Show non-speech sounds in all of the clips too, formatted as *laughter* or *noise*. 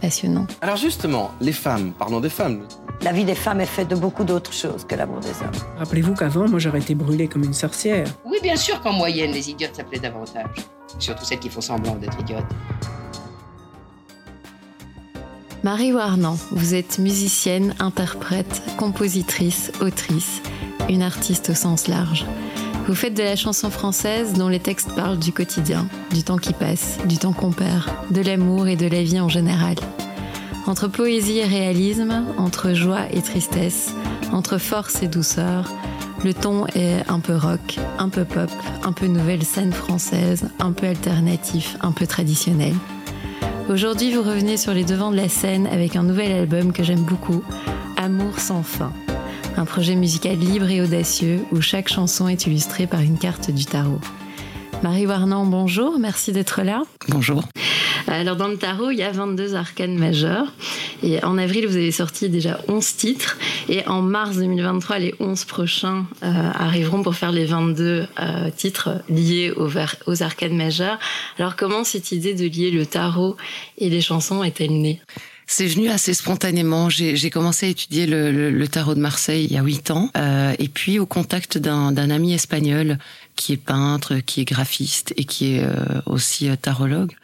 passionnant. Alors justement, les femmes, parlons des femmes. La vie des femmes est faite de beaucoup d'autres choses que l'amour des hommes. Rappelez-vous qu'avant, moi, j'aurais été brûlée comme une sorcière. Oui, bien sûr qu'en moyenne, les idiotes s'appelaient davantage. Surtout celles qui font semblant d'être idiotes. Marie Warnan, vous êtes musicienne, interprète, compositrice, autrice, une artiste au sens large. Vous faites de la chanson française dont les textes parlent du quotidien, du temps qui passe, du temps qu'on perd, de l'amour et de la vie en général. Entre poésie et réalisme, entre joie et tristesse, entre force et douceur, le ton est un peu rock, un peu pop, un peu nouvelle scène française, un peu alternatif, un peu traditionnel. Aujourd'hui, vous revenez sur les devants de la scène avec un nouvel album que j'aime beaucoup, Amour sans fin un projet musical libre et audacieux où chaque chanson est illustrée par une carte du tarot. Marie Warnan, bonjour, merci d'être là. Bonjour. Alors dans le tarot, il y a 22 arcanes majeures. Et en avril, vous avez sorti déjà 11 titres. Et en mars 2023, les 11 prochains euh, arriveront pour faire les 22 euh, titres liés aux, aux arcanes majeures. Alors comment cette idée de lier le tarot et les chansons est-elle née? C'est venu assez spontanément. J'ai commencé à étudier le, le, tarot de Marseille il y a huit ans, euh, et puis au contact d'un ami espagnol qui est peintre, qui est graphiste et qui est euh, aussi euh, tarologue.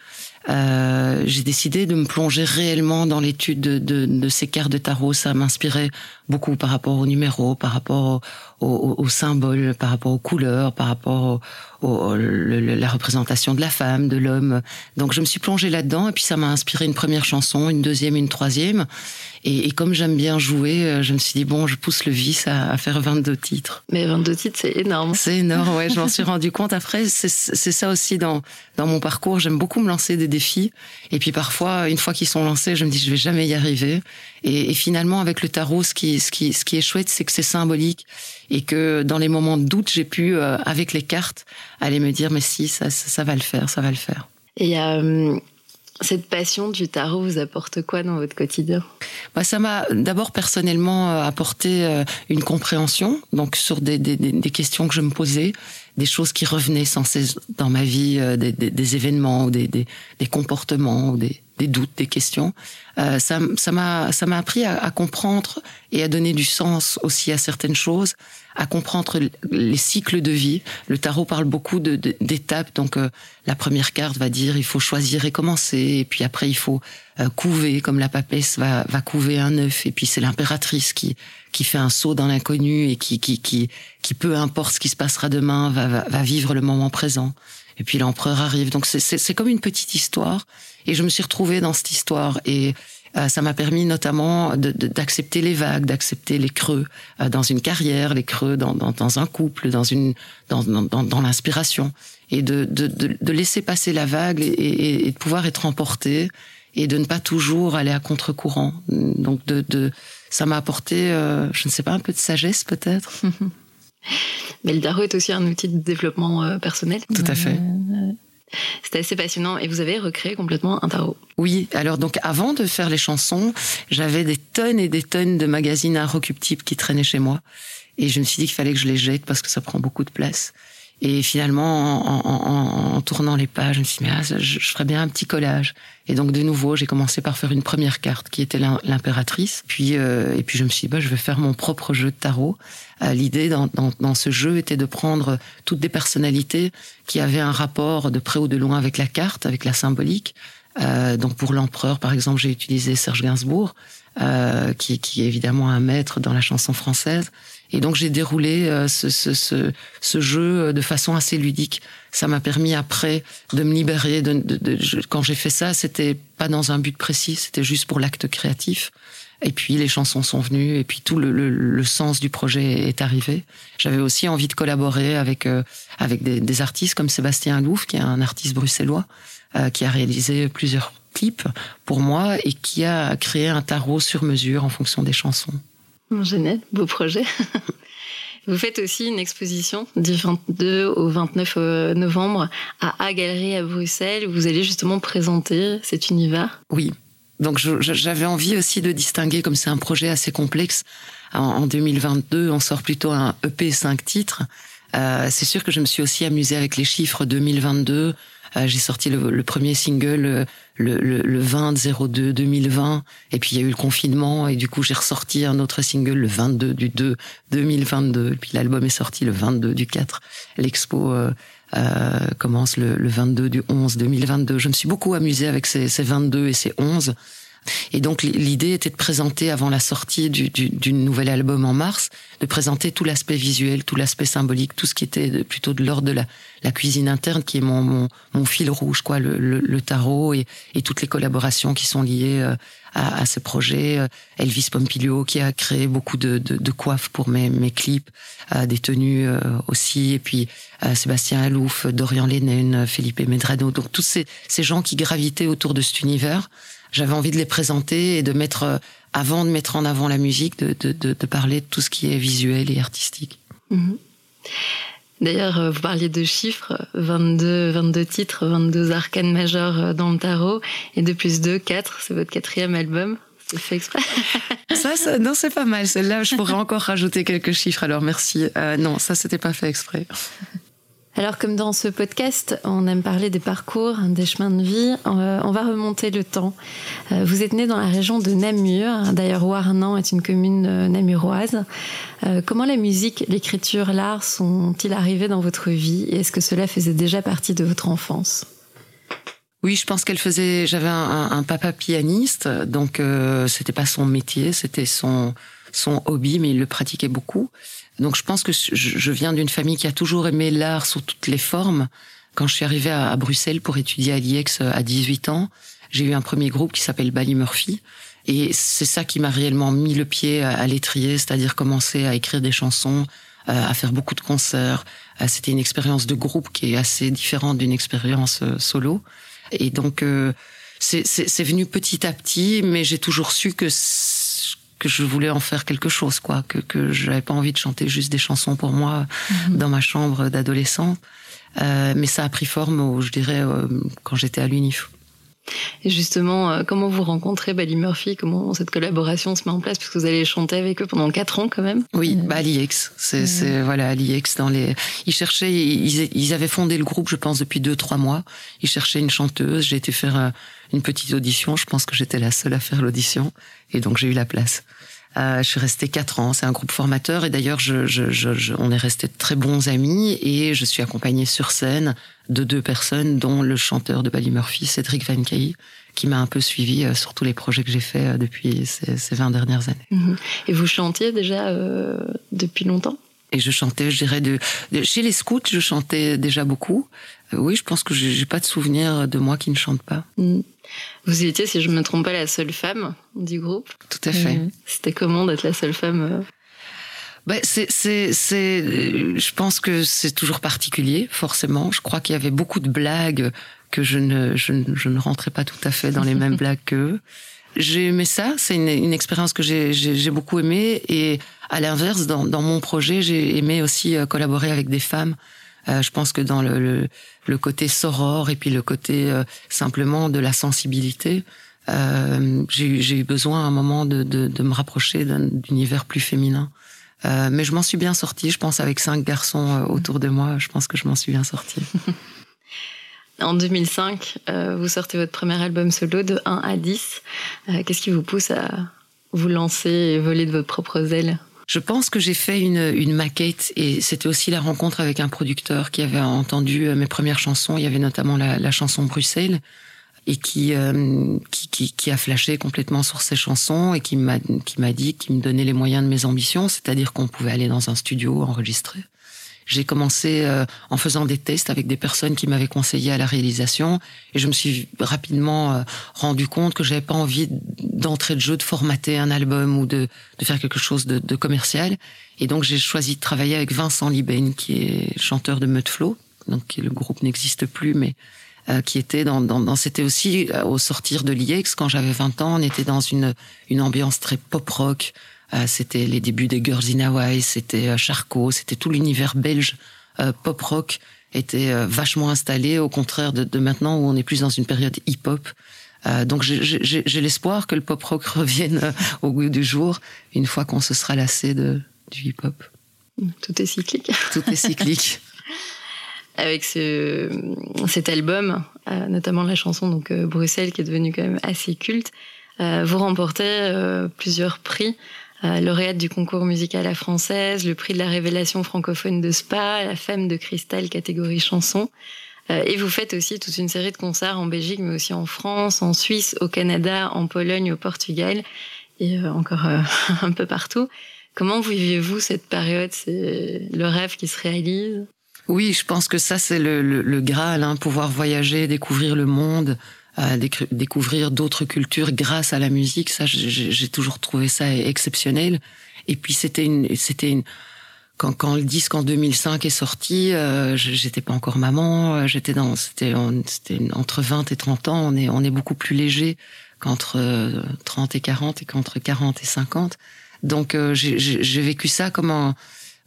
Euh, j'ai décidé de me plonger réellement dans l'étude de, de, de, ces cartes de tarot. Ça m'inspirait beaucoup par rapport aux numéros, par rapport aux, aux, symboles, par rapport aux couleurs, par rapport au, la représentation de la femme, de l'homme. Donc je me suis plongée là-dedans et puis ça m'a inspiré une première chanson, une deuxième, une troisième. Et, et comme j'aime bien jouer, euh, je me suis dit bon, je pousse le vice à, à faire 22 titres. Mais 22 titres, c'est énorme. C'est énorme, ouais. je m'en suis *laughs* rendu compte. Après, c'est ça aussi dans dans mon parcours. J'aime beaucoup me lancer des défis. Et puis parfois, une fois qu'ils sont lancés, je me dis je vais jamais y arriver. Et, et finalement, avec le tarot, ce qui ce qui ce qui est chouette, c'est que c'est symbolique et que dans les moments de doute, j'ai pu euh, avec les cartes aller me dire mais si ça, ça, va le faire, ça va le faire. Et euh, cette passion du tarot vous apporte quoi dans votre quotidien? Bah, Ça m'a d'abord personnellement euh, apporté une compréhension, donc sur des, des, des, questions que je me posais, des choses qui revenaient sans cesse dans ma vie, des, des, événements, des, des, comportements, ou des, doutes, des questions. Euh, ça m'a ça m'a appris à, à, comprendre et à donner du sens aussi à certaines choses, à comprendre les cycles de vie. Le tarot parle beaucoup d'étapes, donc euh, la première carte va dire il faut choisir et commencer, et puis après il faut euh, couver, comme la papesse va, va couver un œuf, et puis c'est l'impératrice qui qui fait un saut dans l'inconnu et qui qui qui qui peu importe ce qui se passera demain va va, va vivre le moment présent. Et puis l'empereur arrive, donc c'est comme une petite histoire. Et je me suis retrouvée dans cette histoire et euh, ça m'a permis notamment d'accepter les vagues, d'accepter les creux euh, dans une carrière, les creux dans, dans, dans un couple, dans une dans, dans, l'inspiration, et de, de, de, laisser passer la vague et, et, de pouvoir être emporté et de ne pas toujours aller à contre-courant. Donc de, de ça m'a apporté, euh, je ne sais pas, un peu de sagesse peut-être. *laughs* Mais le tarot est aussi un outil de développement personnel. Tout à fait. C'était assez passionnant et vous avez recréé complètement un tarot. Oui, alors donc avant de faire les chansons, j'avais des tonnes et des tonnes de magazines inrecuptibles qui traînaient chez moi et je me suis dit qu'il fallait que je les jette parce que ça prend beaucoup de place. Et finalement, en, en, en, tournant les pages, je me suis dit, mais ah, je, je, ferais bien un petit collage. Et donc, de nouveau, j'ai commencé par faire une première carte qui était l'impératrice. Puis, euh, et puis, je me suis dit, bah, je vais faire mon propre jeu de tarot. Euh, L'idée dans, dans, dans, ce jeu était de prendre toutes des personnalités qui avaient un rapport de près ou de loin avec la carte, avec la symbolique, Euh, donc pour l'empereur, par exemple, j'ai utilisé Serge Gainsbourg, euh, qui, qui est évidemment un maître dans la chanson française. Et donc j'ai déroulé euh, ce, jeu de façon assez ludique. Ça m'a permis après de me libérer. Quand j'ai fait ça, c'était pas dans un but précis, c'était juste pour l'acte créatif. Et puis les chansons sont venues, et puis tout le, sens du projet est arrivé. J'avais aussi envie de collaborer avec euh, des, artistes comme Sébastien Louf, qui est un artiste bruxellois, euh, qui a réalisé plusieurs clips pour moi et qui a créé un tarot sur mesure en fonction des chansons. Génial, beau projet. *laughs* Vous faites aussi une exposition du 22 au 29 euh, novembre à A Galerie à Bruxelles où vous allez justement présenter cet univers. Oui. Donc j'avais envie aussi de distinguer, comme c'est un projet assez complexe, en 2022 on sort plutôt un EP 5 titres. Euh, c'est sûr que je me suis aussi amusée avec les chiffres 2022. Euh, j'ai sorti le, premier single euh, le, le, le 20 02 2020 et puis il y a eu le confinement. Et du coup j'ai ressorti un autre single le 22 du 2 2022 et puis l'album est sorti le 22 du 4 l'expo euh, commence le, le 22 du 11 2022 je me suis beaucoup amusée avec ces 22 et ces 11 et donc l'idée était de présenter avant la sortie du, du, du nouvel album en mars, de présenter tout l'aspect visuel, tout l'aspect symbolique, tout ce qui était de, plutôt de l'ordre de la, la, cuisine interne, qui est mon, mon, mon fil rouge, quoi, le, le, le tarot et, et, toutes les collaborations qui sont liées euh, à, à, ce projet. Euh, Elvis Pompilio qui a créé beaucoup de, de, de coiffes pour mes, mes clips, euh, des tenues aussi, et puis Sébastien Alouf, Dorian Lennon, Felipe Medrano, donc tous ces, ces gens qui gravitaient autour de cet univers j'avais envie de les présenter et de mettre, euh, avant de mettre en avant la musique, de, de, de, de parler de tout ce qui est visuel et artistique. Mmh. D'ailleurs, euh, vous parliez de chiffres, 22, 22 titres, 22 arcanes majeures euh, dans le tarot, et de plus 2, 4, c'est votre quatrième album. C'est fait exprès. *laughs* ça, ça, non, c'est pas mal. Celle-là, je pourrais encore rajouter quelques chiffres, alors merci. Euh, non, ça, c'était pas fait exprès. Alors comme dans ce podcast, on aime parler des parcours, des chemins de vie, euh, on va remonter le temps. Euh, vous êtes né dans la région de Namur, d'ailleurs Warnan est une commune euh, namuroise. comment la musique, l'écriture, l'art sont-ils arrivés dans votre vie et est-ce que cela faisait déjà partie de votre enfance? Oui, je pense qu'elle faisait. J'avais un, papa pianiste, donc euh, c'était pas son métier, c'était son son hobby, mais il le pratiquait beaucoup. Donc je pense que je viens d'une famille qui a toujours aimé l'art sous toutes les formes. Quand je suis arrivée à, Bruxelles pour étudier à l'IEX à 18 ans, j'ai eu un premier groupe qui s'appelle Bally Murphy. Et c'est ça qui m'a réellement mis le pied à, l'étrier, c'est-à-dire commencer à écrire des chansons, euh, à faire beaucoup de concerts. Euh, c'était une expérience de groupe qui est assez différente d'une expérience euh, solo. Et donc, c'est venu petit à petit, mais j'ai toujours su que que je voulais en faire quelque chose, quoi, que que j'avais pas envie de chanter juste des chansons pour moi -hmm. dans ma chambre d'adolescent. Euh, mais ça a pris forme, je dirais, euh, quand j'étais à l'UNIF. Et justement, euh, comment vous rencontrez Bally Murphy? Comment cette collaboration se met en place? Parce que vous allez chanter avec eux pendant quatre ans quand même. Oui, bah, à l'IEX. C'est, mmh. voilà, à l'IEX. Dans les... Ils cherchaient, ils, ils, avaient fondé le groupe, je pense, depuis deux, trois mois. Ils cherchaient une chanteuse. J'ai été faire euh, une petite audition. Je pense que j'étais la seule à faire l'audition. Et donc, j'ai eu la place. Euh, je suis restée quatre ans. C'est un groupe formateur et d'ailleurs, je, je, je, on est restés très bons amis et je suis accompagnée sur scène de deux personnes, dont le chanteur de Bally Murphy, Cédric Van Kay, qui m'a un peu suivi euh, sur tous les projets que j'ai faits euh, depuis ces, ces 20 dernières années. Mmh. Et vous chantiez déjà euh, depuis longtemps? Et je chantais, je dirais, de, de, chez les scouts, je chantais déjà beaucoup. Oui, je pense que j'ai pas de souvenir de moi qui ne chante pas. Mmh. Vous étiez, si je me trompe pas, la seule femme du groupe. Tout à fait. Mmh. C'était comment d'être la seule femme ben, c'est, c'est, c'est, je pense que c'est toujours particulier, forcément. Je crois qu'il y avait beaucoup de blagues que je ne, je, ne, je ne rentrais pas tout à fait dans les mêmes *laughs* blagues qu'eux. J'ai aimé ça, c'est une, une expérience que j'ai, j'ai, j'ai beaucoup aimé. Et à l'inverse, dans, dans mon projet, j'ai aimé aussi euh, collaborer avec des femmes. Euh, je pense que dans le, le, le, côté soror et puis le côté euh, simplement de la sensibilité, euh, j'ai eu besoin à un moment de, de, de me rapprocher d'un univers plus féminin. Euh, mais je m'en suis bien sortie, je pense, avec cinq garçons euh, autour de moi, je pense que je m'en suis bien sortie. *laughs* En 2005, euh, vous sortez votre premier album solo de 1 à 10. Euh, Qu'est-ce qui vous pousse à vous lancer et voler de votre propre aile je pense que j'ai fait une, maquette et c'était aussi la rencontre avec un producteur qui avait entendu mes premières chansons. Il y avait notamment la, chanson Bruxelles. et qui, euh, qui, qui, a flashé complètement sur ses chansons et qui m'a qui m'a dit qu'il me donnait les moyens de mes ambitions, c'est-à-dire qu'on pouvait aller dans un studio enregistrer. J'ai commencé euh, en faisant des tests avec des personnes qui m'avaient conseillé à la réalisation et je me suis rapidement euh, rendu compte que j'avais pas envie d'entrer de jeu de formater un album ou de, de faire quelque chose de, de commercial. Et donc j'ai choisi de travailler avec Vincent Liben qui est chanteur de Mudflow, donc le groupe n'existe plus, mais euh, qui était dans, dans, dans c'était aussi au sortir de l'IEX quand j'avais 20 ans, on était dans une une ambiance très pop rock euh, c'était les débuts des Girls in Hawaii, c'était euh, Charcot, c'était tout l'univers belge euh, pop rock était vachement installé, au contraire de, de, maintenant où on est plus dans une période hip-hop. Euh, donc j'ai l'espoir que le pop rock *laughs* revienne au goût du jour une fois qu'on se sera lassé de, du hip-hop. Tout est cyclique. *laughs* Tout est cyclique. *laughs* Avec ce, cet album, euh, notamment la chanson donc Bruxelles qui est devenue quand même assez culte, vous remportez plusieurs prix euh, lauréate du concours musical à française, le prix de la révélation francophone de Spa, la femme de cristal catégorie chanson. Euh, et vous faites aussi toute une série de concerts en Belgique, mais aussi en France, en Suisse, au Canada, en Pologne, au Portugal et euh, encore *laughs* un peu partout. Comment vivez-vous cette période? C'est le rêve qui se réalise? Oui, je pense que ça c'est le, le, le Graal, hein, pouvoir voyager, découvrir le monde, à découvrir d'autres cultures grâce à la musique. Ça, j'ai toujours trouvé ça exceptionnel. Et puis c'était une, c'était une, quand, quand le disque en 2005 est sorti, euh, j'étais pas encore maman. Euh, j'étais dans, c'était, c'était entre 20 et 30 ans. On est, on est beaucoup plus léger qu'entre 30 euh, et 40 et qu'entre 40 et 50. Donc euh, j'ai vécu ça comme un,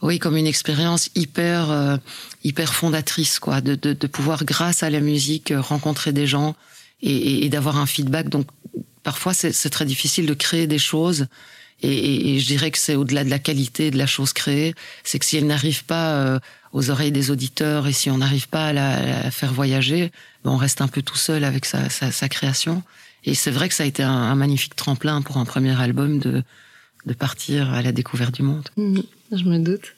oui, comme une expérience hyper, hyper fondatrice, quoi, de, de, de pouvoir grâce à la musique rencontrer des gens, et, et, d'avoir un feedback. Donc parfois c'est très difficile de créer des choses. Et, et je dirais que c'est au-delà de la qualité de la chose créée, c'est que si elle n'arrive pas euh, aux oreilles des auditeurs et si on n'arrive pas à la, faire voyager, ben on reste un peu tout seul avec sa, sa, sa création. Et c'est vrai que ça a été un, magnifique tremplin pour un premier album de, de partir à la découverte du monde. Mmh, je me doute.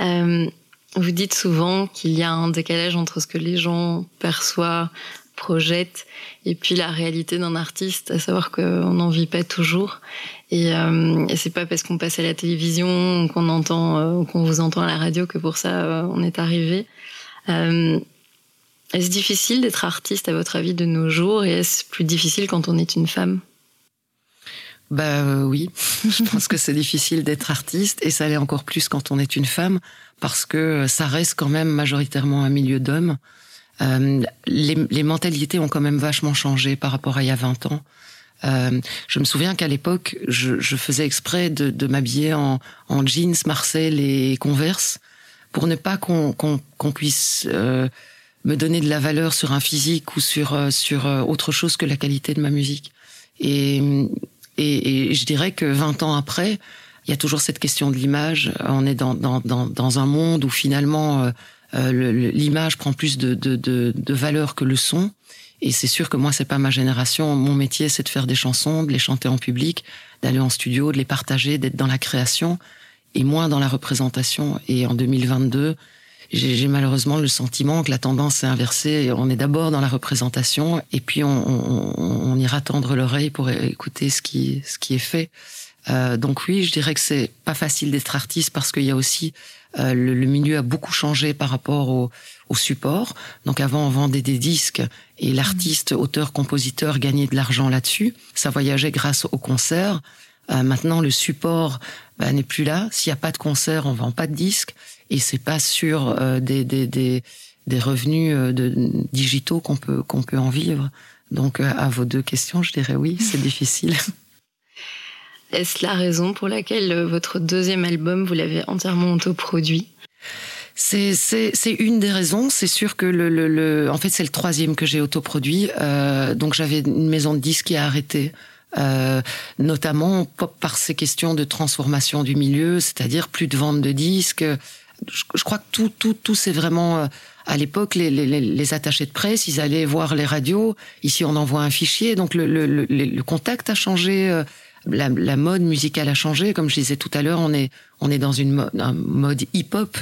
Euh, vous dites souvent qu'il y a un décalage entre ce que les gens perçoivent projette et puis la réalité d'un artiste, à savoir qu'on n'en vit pas toujours. Et, euh, et c'est pas parce qu'on passe à la télévision, qu'on entend, euh, qu'on vous entend à la radio que pour ça euh, on est arrivé. Euh, est-ce difficile d'être artiste à votre avis de nos jours et est-ce plus difficile quand on est une femme? Bah euh, oui, *laughs* je pense que c'est difficile d'être artiste et ça l'est encore plus quand on est une femme parce que ça reste quand même majoritairement un milieu d'hommes. Euh, les, les, mentalités ont quand même vachement changé par rapport à il y a 20 ans. Euh, je me souviens qu'à l'époque, je, je, faisais exprès de, de m'habiller en, en, jeans, Marcel et Converse pour ne pas qu'on qu qu puisse euh, me donner de la valeur sur un physique ou sur, euh, sur autre chose que la qualité de ma musique. Et, et, et je dirais que 20 ans après, il y a toujours cette question de l'image. On est dans, dans, dans, dans, un monde où finalement l'image prend plus de, de, de, de, valeur que le son. Et c'est sûr que moi, c'est pas ma génération. Mon métier, c'est de faire des chansons, de les chanter en public, d'aller en studio, de les partager, d'être dans la création et moins dans la représentation. Et en 2022, j'ai malheureusement le sentiment que la tendance est inversée. On est d'abord dans la représentation et puis on, on, on ira tendre l'oreille pour écouter ce qui, ce qui est fait. Euh, donc oui, je dirais que c'est pas facile d'être artiste parce qu'il y a aussi euh, le, le, milieu a beaucoup changé par rapport au, au, support. Donc avant, on vendait des disques et l'artiste, auteur, compositeur gagnait de l'argent là-dessus. Ça voyageait grâce au concert. Euh, maintenant, le support bah, n'est plus là. S'il n'y a pas de concert, on vend pas de disques et c'est pas sur euh, des, des, des, des, revenus euh, de, digitaux qu'on peut qu'on peut en vivre. Donc euh, à vos deux questions, je dirais oui, c'est difficile. *laughs* Est-ce la raison pour laquelle euh, votre deuxième album, vous l'avez entièrement autoproduit? C'est une des raisons. C'est sûr que le, le, en fait c'est le troisième que j'ai autoproduit. Euh, donc j'avais une maison de disques qui a arrêté. Euh, notamment par ces questions de transformation du milieu, c'est-à-dire plus de vente de disques. Je, crois que tout, tout, tout c'est vraiment euh, à l'époque les, attachés de presse, ils allaient voir les radios. Ici, on envoie un fichier, donc le, le, le contact a changé. Euh, la, la, mode musicale a changé. Comme je disais tout à l'heure, on est, on est dans une mode, un mode hip-hop.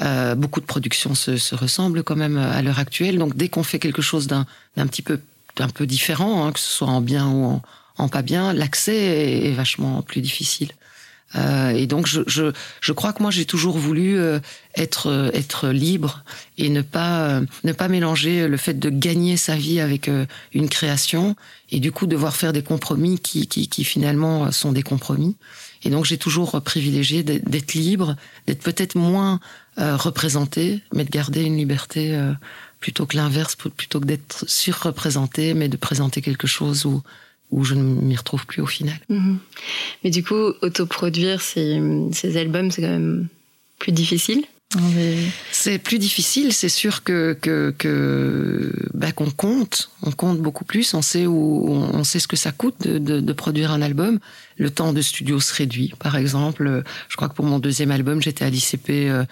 Euh, beaucoup de productions se, se, ressemblent quand même à l'heure actuelle. Donc dès qu'on fait quelque chose d'un petit peu un peu différent, hein, que ce soit en bien ou en, en pas bien, l'accès est, vachement plus difficile. Euh, et donc, je, je, je, crois que moi, j'ai toujours voulu euh, être, euh, être libre et ne pas, ne pas mélanger le fait de gagner sa vie avec une création et du coup devoir faire des compromis qui, qui, qui finalement sont des compromis. Et donc, j'ai toujours privilégié d'être libre, d'être peut-être moins représenté, mais de garder une liberté plutôt que l'inverse, plutôt que d'être surreprésenté, mais de présenter quelque chose où où je ne m'y retrouve plus au final. Mhm. Mais du coup, autoproduire ces, ces albums, c'est quand même plus difficile C'est plus difficile, c'est sûr que bah, qu'on compte, on compte beaucoup plus, on sait où, on sait ce que ça coûte de, de, de, produire un album. Le temps de studio se réduit, par exemple. Je crois que pour mon deuxième album, j'étais à l'ICP euh,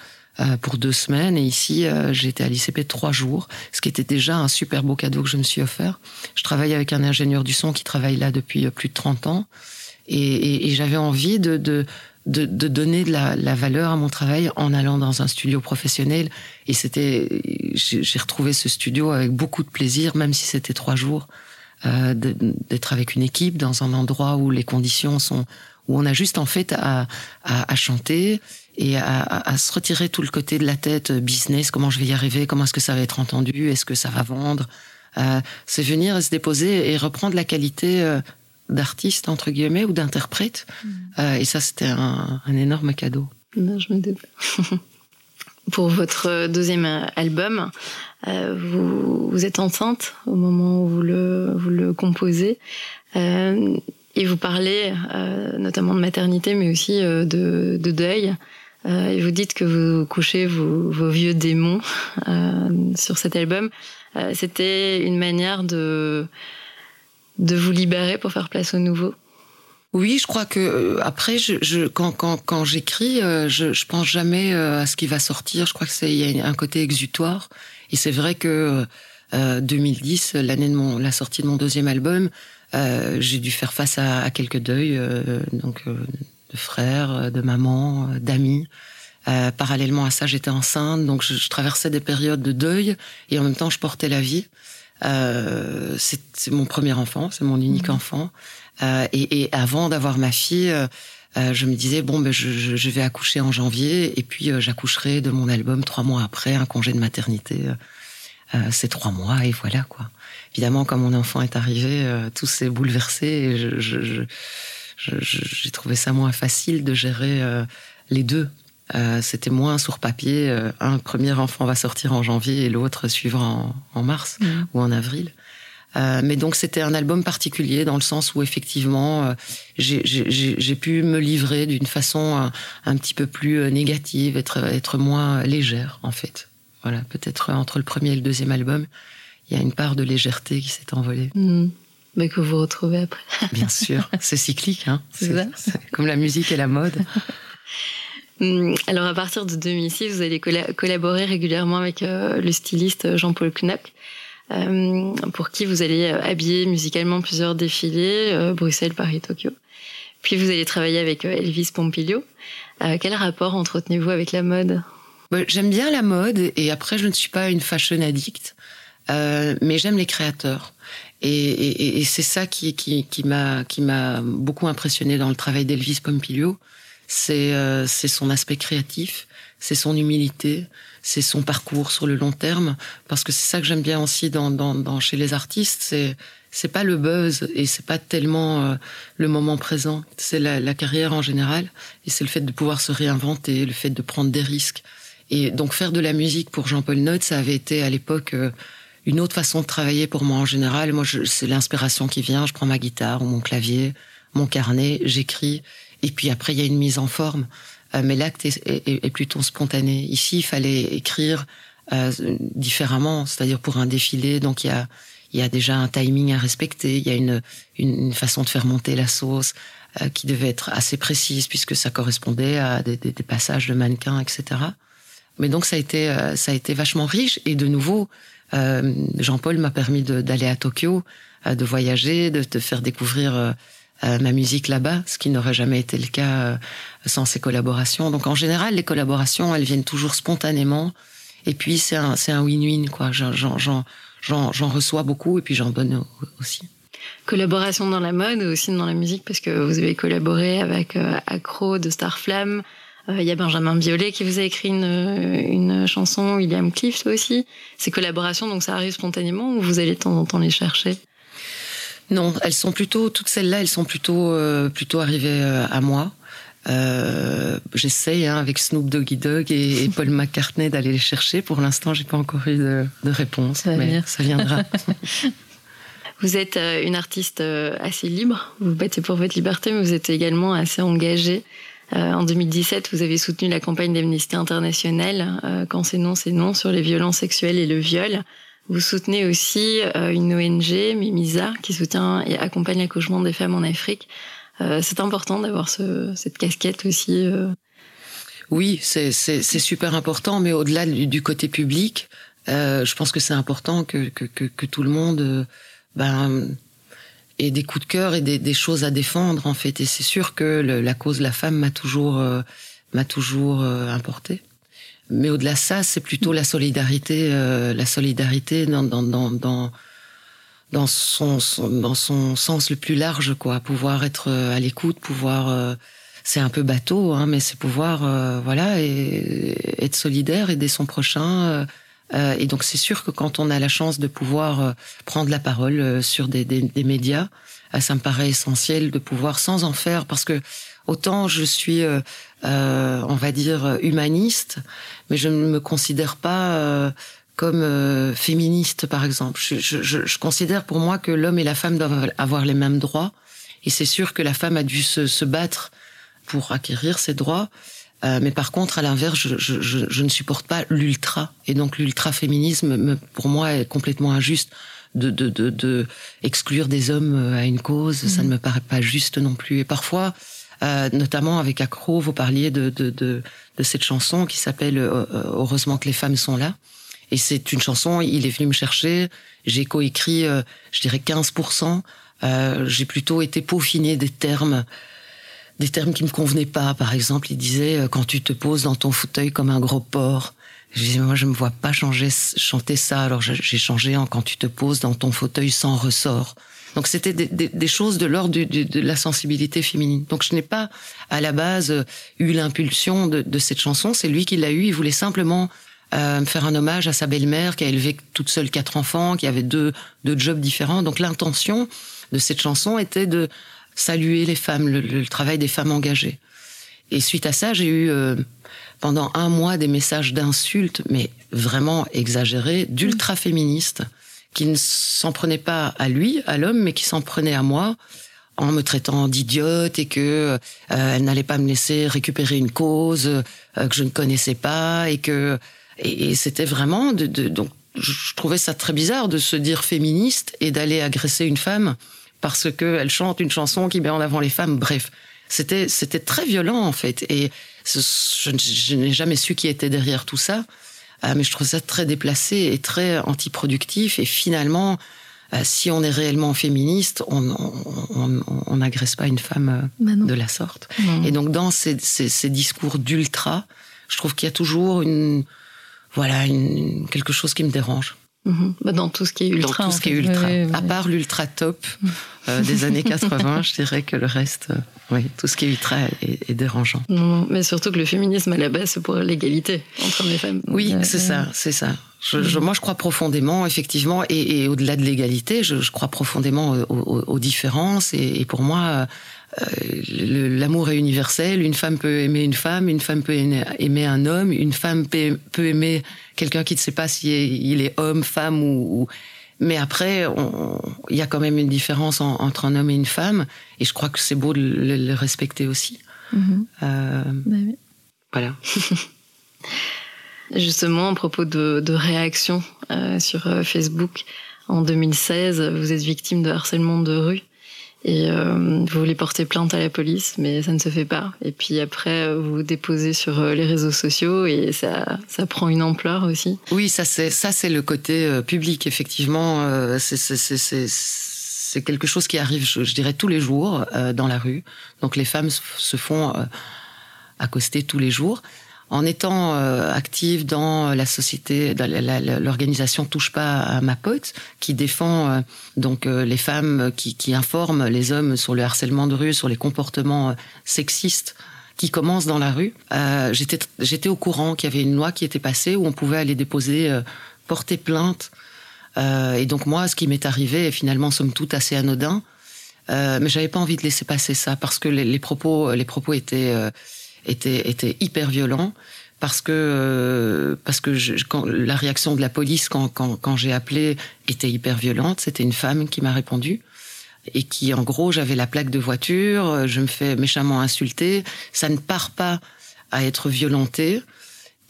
pour deux semaines. Et ici, euh, j'étais à l'ICP trois jours, ce qui était déjà un super beau cadeau que je me suis offert. Je travaille avec un ingénieur du son qui travaille là depuis euh, plus de 30 ans. Et, et, j'avais envie de, de, de, de, donner de la, la, valeur à mon travail en allant dans un studio professionnel. Et c'était, j'ai retrouvé ce studio avec beaucoup de plaisir, même si c'était trois jours, euh, d'être avec une équipe dans un endroit où les conditions sont, où on a juste en fait à, à, à chanter, et à, à, se retirer tout le côté de la tête euh, business, comment je vais y arriver, comment est-ce que ça va être entendu, est-ce que ça va vendre. Euh, c'est venir se déposer et reprendre la qualité euh, d'artiste entre guillemets ou d'interprète. Mm. Euh, et ça, c'était un, un, énorme cadeau. Non, je me doute. *laughs* Pour votre deuxième album, vous, vous, êtes enceinte au moment où vous le, vous le composez. et vous parlez notamment de maternité, mais aussi de, de deuil. Euh, vous dites que vous couchez vos, vieux démons euh, sur cet album. Euh, c'était une manière de de vous libérer pour faire place au nouveau? Oui, je crois que après, quand, j'écris, je, je pense jamais à ce qui va sortir. Je crois que c'est y a un côté exutoire. Et c'est vrai que 2010, l'année de la sortie de mon deuxième album, j'ai dû faire face à, à quelques deuils, donc de frères, euh, de mamans, euh, d'amis. Euh, parallèlement à ça, j'étais enceinte, donc je, je, traversais des périodes de deuil et en même temps, je portais la vie. Euh, c'est mon premier enfant, c'est mon unique mmh. enfant. Euh, et, et, avant d'avoir ma fille, je me disais bon, ben je, je, je, vais accoucher en janvier et puis j'accoucherai de mon album trois mois après, un congé de maternité. c'est trois mois et voilà quoi. Évidemment, quand mon enfant est arrivé, tout s'est bouleversé. Et je, j'ai trouvé ça moins facile de gérer euh, les deux. Euh, C'était moins sur papier. Euh, un premier enfant va sortir en janvier et l'autre suivra en, en mars mmh. ou en avril. Mais donc c'était un album particulier dans le sens où effectivement j'ai pu me livrer d'une façon un, un, petit peu plus négative, être, être moins légère en fait. Voilà, peut-être entre le premier et le deuxième album, il y a une part de légèreté qui s'est envolée. Mmh mais que vous retrouvez après. *laughs* Bien sûr, c'est cyclique, hein. c'est comme la musique et la mode. Hum, *laughs* alors à partir de 2006, vous allez collaborer régulièrement avec euh, le styliste Jean-Paul Knapp, euh, pour qui vous allez euh, habiller musicalement plusieurs défilés, euh, Bruxelles, Paris, Tokyo. Puis vous allez travailler avec euh, Elvis Pompilio. Euh, quel rapport entretenez-vous avec la mode? J'aime bien la mode et après je ne suis pas une fashion addict, mais j'aime les créateurs. Et, et, et c'est ça qui, qui, qui m'a beaucoup impressionné dans le travail d'Elvis Pompilio. C'est euh, son aspect créatif, c'est son humilité, c'est son parcours sur le long terme. Parce que c'est ça que j'aime bien aussi dans, dans, dans chez les artistes, c'est c'est pas le buzz et c'est pas tellement euh, le moment présent, c'est la, la, carrière en général et c'est le fait de pouvoir se réinventer, le fait de prendre des risques. Et donc faire de la musique pour Jean-Paul Note, ça avait été à l'époque euh, une autre façon de travailler pour moi en général. Moi, c'est l'inspiration qui vient. Je prends ma guitare ou mon clavier, mon carnet, j'écris, et puis après il y a une mise en forme. Euh, mais l'acte est, est, est, plutôt spontané. Ici, il fallait écrire euh, différemment, c'est-à-dire pour un défilé. Donc il y a il y a déjà un timing à respecter. Il y a une une, façon de faire monter la sauce euh, qui devait être assez précise puisque ça correspondait à des, des, des passages de mannequins, etc. Mais donc ça a été euh, ça a été vachement riche et de nouveau Jean-Paul m'a permis d'aller à Tokyo, euh, de voyager, de te faire découvrir euh, ma musique là-bas, ce qui n'aurait jamais été le cas sans ces collaborations. Donc en général, les collaborations, elles viennent toujours spontanément. Et puis c'est un win-win quoi. J'en reçois beaucoup et puis j'en donne aussi. Collaboration dans la mode aussi dans la musique parce que vous avez collaboré avec euh, Accro de Starflame. Euh, il y a Benjamin Biolay qui vous a écrit une, une chanson, William Cliff aussi. Ces collaborations, donc ça arrive spontanément ou vous allez de temps en temps les chercher? Non, elles sont plutôt, toutes celles-là, elles sont plutôt, euh, plutôt arrivées à moi. Euh, J'essaye hein, avec Snoop Doggy Dogg et, Paul *laughs* McCartney d'aller les chercher. Pour l'instant, j'ai pas encore eu de, de réponse, mais ça viendra. *laughs* Vous êtes euh, une artiste euh, assez libre, vous battez pour votre liberté, mais vous êtes également assez engagée. Euh, en 2017, vous avez soutenu la campagne d'Amnesty International, Quand c'est non, c'est non, sur les violences sexuelles et le viol. Vous soutenez aussi une ONG, Mimisa, qui soutient et accompagne l'accouchement des femmes en Afrique. c'est important d'avoir ce, cette casquette aussi. Oui, c'est super important, mais au-delà du, côté public, je pense que c'est important que, que, que, tout le monde ben, et des coups de cœur et des, des, choses à défendre en fait. Et c'est sûr que la cause de la femme m'a toujours euh, m'a toujours euh, importé. Mais au-delà de ça, c'est plutôt la solidarité, euh, la solidarité dans dans dans dans dans son, dans son sens le plus large quoi. Pouvoir être à l'écoute, pouvoir c'est un peu bateau, hein, mais c'est pouvoir voilà et, être solidaire, aider son prochain euh, et donc c'est sûr que quand on a la chance de pouvoir euh, prendre la parole euh, sur des, médias, ça me paraît essentiel de pouvoir sans en faire, parce que autant je suis, on va dire, humaniste, mais je ne me considère pas comme féministe, par exemple. Je, considère pour moi que l'homme et la femme doivent avoir les mêmes droits, et c'est sûr que la femme a dû se, se battre pour acquérir ces droits. Euh, mais par contre, à l'inverse, je, je, je, je, ne supporte pas l'ultra. Et donc l'ultra-féminisme, pour moi, est complètement injuste. De, de, de, de, exclure des hommes euh, à une cause, ça ne me paraît pas juste non plus. Et parfois, euh, notamment avec Accro, vous parliez de, de, de, de cette chanson qui s'appelle euh, Heureusement que les femmes sont là. Et c'est une chanson, il est venu me chercher, j'ai coécrit, je dirais 15%. j'ai plutôt été peaufiné des termes des termes qui me convenaient pas. Par exemple, il disait euh, quand tu te poses dans ton fauteuil comme un gros porc. Je disais moi je me vois pas changer chanter ça. Alors j'ai changé en quand tu te poses dans ton fauteuil sans ressort. Donc c'était des, choses de l'ordre de la sensibilité féminine. Donc je n'ai pas à la base eu l'impulsion de, de, cette chanson. C'est lui qui l'a eu. Il voulait simplement euh, faire un hommage à sa belle-mère qui a élevé toute seule quatre enfants, qui avait deux, deux jobs différents. Donc l'intention de cette chanson était de saluer les femmes, le, travail des femmes engagées. Et suite à ça, j'ai eu euh, pendant un mois des messages d'insultes, mais vraiment exagérés, d'ultra-féministes, qui ne s'en prenaient pas à lui, à l'homme, mais qui s'en prenaient à moi, en me traitant d'idiote et que euh, elle n'allait pas me laisser récupérer une cause euh, que je ne connaissais pas et que et, c'était vraiment de, de, donc je trouvais ça très bizarre de se dire féministe et d'aller agresser une femme parce qu'elle chante une chanson qui met en avant les femmes. Bref, c'était c'était très violent en fait. Et je, n'ai jamais su qui était derrière tout ça, euh, mais je trouve ça très déplacé et très antiproductif. Et finalement, euh, si on est réellement féministe, on n'agresse pas une femme euh, bah de la sorte. Et donc dans ces, ces, discours d'ultra, je trouve qu'il y a toujours une voilà une, quelque chose qui me dérange. Bah, dans tout ce qui est ultra. Dans tout ce qui est ultra. À part l'ultra top euh, *laughs* des années 80, je dirais que le reste, euh, oui, tout ce qui est ultra est, dérangeant. Non, mais surtout que le féminisme à la base, c'est pour l'égalité entre les femmes. Oui, euh, c'est ça, c'est ça. Je, moi, je crois profondément, effectivement, et, et au-delà de l'égalité, je, je, crois profondément aux, aux, différences. Et, et, pour moi, euh, l'amour est universel. Une femme peut aimer une femme, une femme peut aimer un homme, une femme peut, aimer quelqu'un qui ne sait pas si il est homme, femme ou. Mais après, il y a quand même une différence entre un homme et une femme, et je crois que c'est beau de le, respecter aussi. Mm-hmm. Euh, bah voilà. *laughs* Justement, à propos de, de réactions euh, sur Facebook, en 2016, vous êtes victime de harcèlement de rue. Et euh, vous voulez porter plainte à la police, mais ça ne se fait pas. Et puis après, vous déposez sur euh, les réseaux sociaux et ça, ça prend une ampleur aussi. Oui, ça c'est ça c'est le côté euh, public effectivement. Euh, c'est c'est quelque chose qui arrive, je, je dirais tous les jours dans la rue. Donc les femmes se font accoster tous les jours. En étant euh, active dans la société, l'organisation Touche pas à ma pote, qui défend euh, donc euh, les femmes, qui, qui informent les hommes sur le harcèlement de rue, sur les comportements sexistes qui commencent dans la rue. J'étais j'étais au courant qu'il y avait une loi qui était passée où on pouvait aller déposer, porter plainte. et donc moi, ce qui m'est arrivé est finalement somme toute assez anodin. mais j'avais pas envie de laisser passer ça parce que les, les propos, les propos étaient était, était hyper violent parce que euh, parce que je, quand, la réaction de la police quand, quand, quand j'ai appelé était hyper violente. C'était une femme qui m'a répondu et qui, en gros, j'avais la plaque de voiture, je me fais méchamment insulter. Ça ne part pas à être violenté.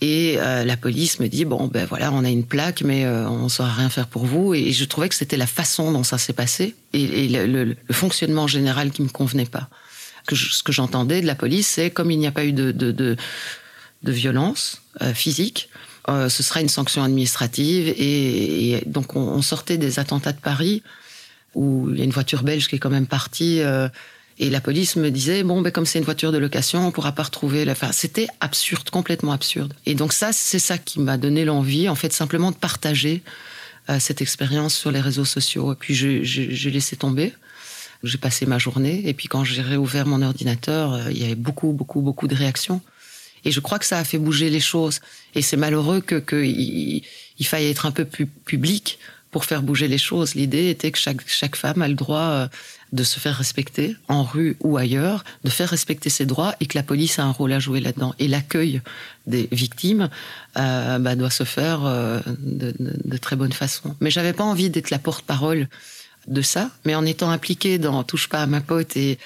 Et euh, la police me dit bon ben voilà on a une plaque mais euh, on saura rien faire pour vous et je trouvais que c'était la façon dont ça s'est passé et, et le, le, le, fonctionnement général qui me convenait pas que ce que j'entendais de la police, c'est comme il n'y a pas eu de, de, violence euh, physique, euh, ce sera une sanction administrative. Et, donc, on, sortait des attentats de Paris, où il y a une voiture belge qui est quand même partie. Euh, et la police me disait bon ben comme c'est une voiture de location on pourra pas retrouver la enfin c'était absurde complètement absurde et donc ça c'est ça qui m'a donné l'envie en fait simplement de partager cette expérience sur les réseaux sociaux et puis je laissé tomber j'ai passé ma journée. Et puis quand j'ai réouvert mon ordinateur, euh, il y avait beaucoup, beaucoup, beaucoup de réactions. Et je crois que ça a fait bouger les choses. Et c'est malheureux que qu'il il faille être un peu plus public pour faire bouger les choses. L'idée était que chaque, chaque femme a le droit euh, de se faire respecter en rue ou ailleurs, de faire respecter ses droits et que la police a un rôle à jouer là-dedans. Et l'accueil des victimes euh, bah, doit se faire de, de, très bonne façon. Mais j'avais pas envie d'être la porte-parole de ça, mais en étant impliquée dans Touche pas à ma pote, et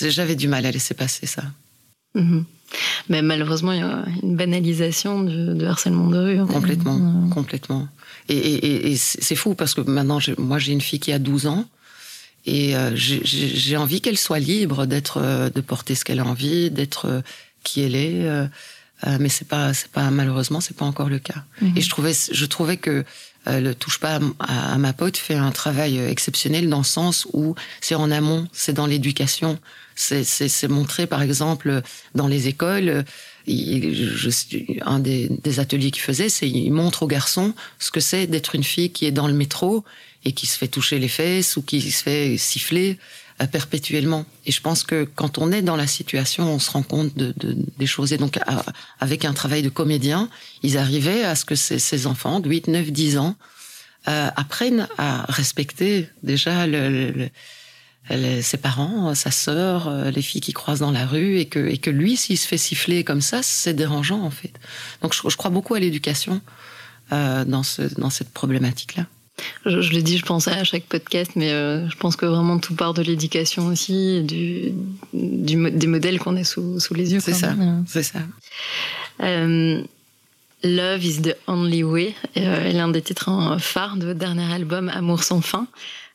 j'avais du mal à laisser passer ça. Mmh. Mais malheureusement, il y a une banalisation du, de harcèlement de rue. Complètement, mmh. complètement. Et, et, et c'est fou parce que maintenant, moi, j'ai une fille qui a 12 ans. Et euh, j'ai envie qu'elle soit libre d'être, euh, de porter ce qu'elle a envie, d'être euh, qui elle est. Mais c'est pas, c'est pas malheureusement, c'est pas encore le cas. Mmh. Et je trouvais, je trouvais que le touche pas à, ma pote fait un travail exceptionnel dans le sens où c'est en amont, c'est dans l'éducation, c'est montré par exemple dans les écoles. Je, un des, des ateliers qu'il faisait, c'est il montre aux garçons ce que c'est d'être une fille qui est dans le métro et qui se fait toucher les fesses ou qui se fait siffler euh, perpétuellement. Et je pense que quand on est dans la situation, on se rend compte de, de des choses. Et donc, avec un travail de comédien, ils arrivaient à ce que ces, ces enfants de 8, 9, 10 ans euh, apprennent à respecter déjà le, le, le, ses parents, sa sœur, euh, les filles qui croisent dans la rue, et que, et que lui, s'il se fait siffler comme ça, c'est dérangeant en fait. Donc, je, je crois beaucoup à l'éducation euh, dans, ce, dans cette problématique-là. Je, je le dis, je pense à chaque podcast, mais euh, je pense que vraiment tout part de l'éducation aussi, du, du, des modèles qu'on a sous, sous les yeux. C'est ça, c'est ça. Euh, Love is the only way euh, est l'un des titres en phare de votre dernier album Amour sans fin.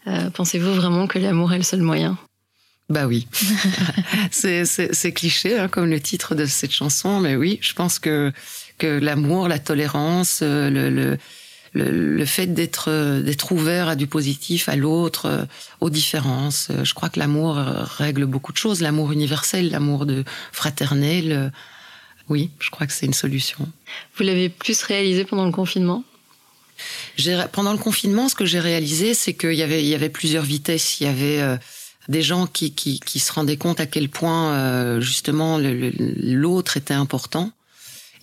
Euh, Pensez-vous vraiment que l'amour est le seul moyen? Bah oui, *laughs* c'est cliché hein, comme le titre de cette chanson, mais oui, je pense que que l'amour, la tolérance, le, le le, le fait d'être euh, d'être ouvert à du positif, à l'autre, euh, aux différences. Euh, je crois que l'amour règle beaucoup de choses, l'amour universel, l'amour de fraternel. Oui, je crois que c'est une solution. Vous l'avez plus réalisé pendant le confinement? Pendant le confinement, ce que j'ai réalisé, c'est qu'il y avait il y avait plusieurs vitesses. Il y avait euh, des gens qui, qui, qui se rendaient compte à quel point euh, justement l'autre était important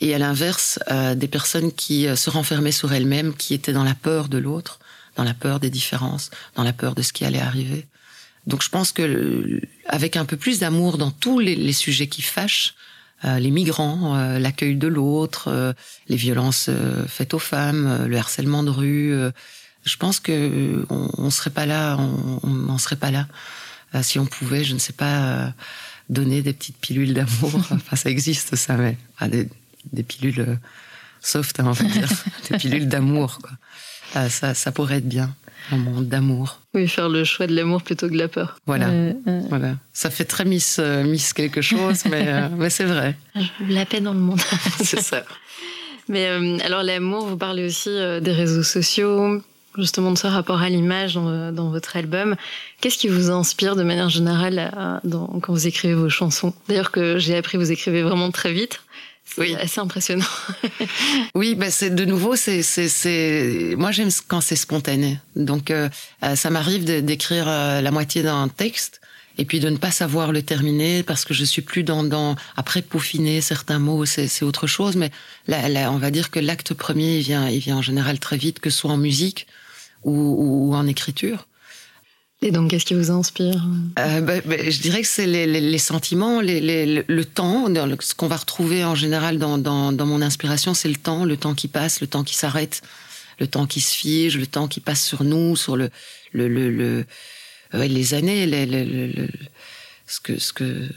et à l'inverse, euh, des personnes qui euh, se renfermaient sur elles-mêmes, qui étaient dans la peur de l'autre, dans la peur des différences, dans la peur de ce qui allait arriver. Donc je pense que avec un peu plus d'amour dans tous les, les, sujets qui fâchent, euh, les migrants, euh, l'accueil de l'autre, euh, les violences euh, faites aux femmes, le harcèlement de rue, je pense que on, on serait pas là, on n'en serait pas là si on pouvait, je ne sais pas, donner des petites pilules d'amour. *laughs* enfin, ça existe ça, mais ah, des, des pilules euh, soft, hein, on va dire, *laughs* des pilules d'amour. Ah, ça, ça pourrait être bien, un monde d'amour. Oui, faire le choix de l'amour plutôt que de la peur. Voilà, euh, euh... voilà. Ça fait très miss, euh, miss quelque chose, mais, euh, *laughs* mais c'est vrai. La paix dans le monde. *laughs* c'est ça. Mais alors l'amour, vous parlez aussi des réseaux sociaux, justement de ce rapport à l'image dans, dans, votre album. Qu'est-ce qui vous inspire de manière générale dans, quand vous écrivez vos chansons? D'ailleurs que j'ai appris, vous écrivez vraiment très vite. Oui, assez impressionnant. *laughs* oui, bah c'est de nouveau, c'est c'est moi j'aime quand c'est spontané. Donc euh, euh, ça m'arrive d'écrire euh, la moitié d'un texte et puis de ne pas savoir le terminer parce que je suis plus dans dans après peaufiner certains mots, c'est autre chose. Mais là, on va dire que l'acte premier il vient il vient en général très vite, que ce soit en musique ou, ou en écriture. Et donc, qu'est-ce qui vous inspire euh, bah, bah, Je dirais que c'est les, sentiments, le temps. Ce qu'on va retrouver en général dans, mon inspiration, c'est le temps, le temps qui passe, le temps qui s'arrête, le temps qui se fige, le temps qui passe sur nous, sur le, le les années, ce que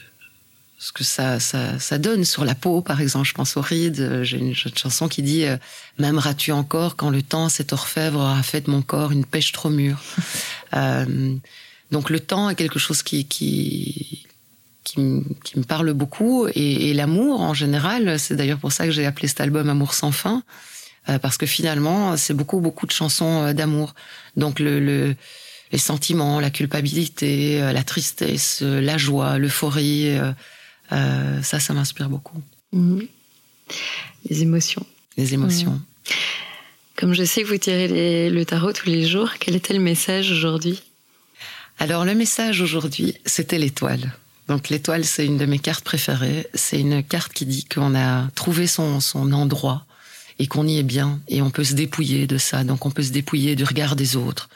ce que ça, ça, ça, donne sur la peau, par exemple. Je pense aux rides. J'ai une, chanson qui dit euh, M'aimeras-tu encore quand le temps, cet orfèvre, aura fait de mon corps une pêche trop mûre? *laughs* Euh, Donc le temps est quelque chose qui, qui, qui, me parle beaucoup. Et, l'amour, en général, c'est d'ailleurs pour ça que j'ai appelé cet album Amour sans fin. Euh, parce que finalement, c'est beaucoup, beaucoup de chansons euh, d'amour. Donc le, le les sentiments, la culpabilité, la tristesse, la joie, l'euphorie, euh, ça, ça m'inspire beaucoup. Mhm. Les émotions. Les émotions. Comme je sais que vous tirez le tarot tous les jours, quel était le message aujourd'hui? Alors, le message aujourd'hui, c'était l'étoile. Donc, l'étoile, c'est une de mes cartes préférées. C'est une carte qui dit qu'on a trouvé son, son endroit et qu'on y est bien et on peut se dépouiller de ça. Donc, on peut se dépouiller du regard des autres.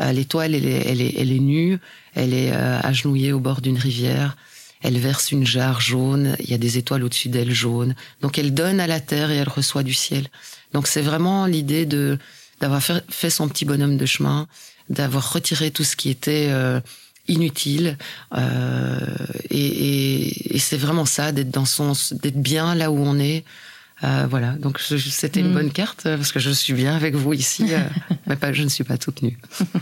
Euh, l'étoile, elle est, elle, est, elle est nue, elle est euh, agenouillée au bord d'une rivière elle verse une jarre jaune, il y a des étoiles au-dessus d'elle jaunes. Donc elle donne à la terre et elle reçoit du ciel. Donc c'est vraiment l'idée de d'avoir fait, son petit bonhomme de chemin, d'avoir retiré tout ce qui était euh, inutile. Euh, et, et, c'est vraiment ça, d'être dans son, d'être bien là où on est. Euh, voilà, donc c'était une mm. bonne carte parce que je suis bien avec vous ici, *laughs* mais pas, je ne suis pas toute nue. *laughs*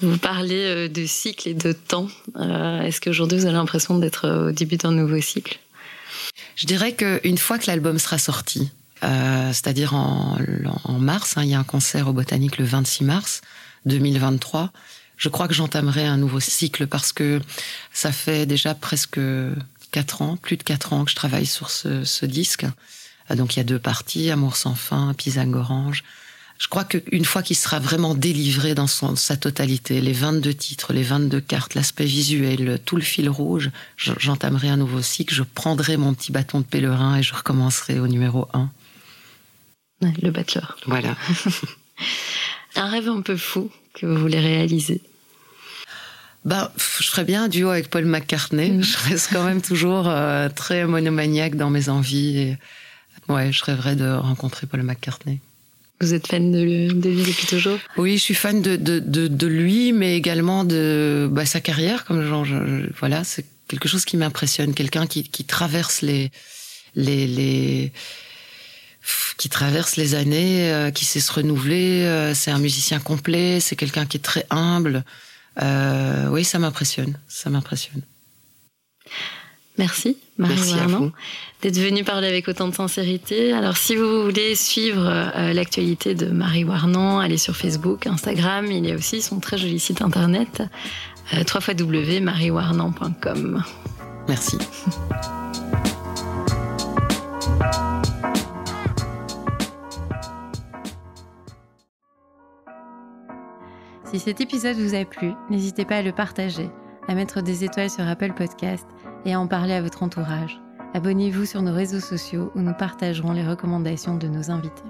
Vous parlez euh, de cycle et de temps. Euh, est-ce qu'aujourd'hui vous avez l'impression d'être euh, au début d'un nouveau cycle? Je dirais qu'une fois que l'album sera sorti, c'est-à-dire en, mars, hein, il y a un concert au Botanique le 26 mars 2023, je crois que j'entamerai un nouveau cycle parce que ça fait déjà presque quatre ans, plus de quatre ans que je travaille sur ce, ce disque. Donc il y a deux parties, Amour sans fin, Pisang Orange. Je crois qu'une fois qu'il sera vraiment délivré dans son, sa totalité, les 22 titres, les 22 cartes, l'aspect visuel, tout le fil rouge, j'entamerai un nouveau cycle, je prendrai mon petit bâton de pèlerin et je recommencerai au numéro 1. le battleur. Voilà. *laughs* un rêve un peu fou que vous voulez réaliser bah, je ferais bien un duo avec Paul McCartney. Mm. Je reste quand même toujours euh, très monomaniaque dans mes envies. Et, ouais, je rêverais de rencontrer Paul McCartney. Vous êtes fan de, lui, depuis toujours Oui, je suis fan de, de, de, lui, mais également de bah, sa carrière. Comme genre, voilà, c'est quelque chose qui m'impressionne. Quelqu'un qui, qui traverse les, les, les qui traverse les années, euh, qui sait se renouveler. Euh, c'est un musicien complet. C'est quelqu'un qui est très humble. Euh, oui, ça m'impressionne. Ça m'impressionne. Merci, Marie d'être venue parler avec autant de sincérité. Alors, si vous voulez suivre euh, l'actualité de Marie Warnan, allez sur Facebook, Instagram. Il y a aussi son très joli site internet, euh, www.mariewarnan.com. Merci. Si cet épisode vous a plu, n'hésitez pas à le partager, à mettre des étoiles sur Apple Podcast et à en parler à votre entourage. Abonnez-vous sur nos réseaux sociaux où nous partagerons les recommandations de nos invités.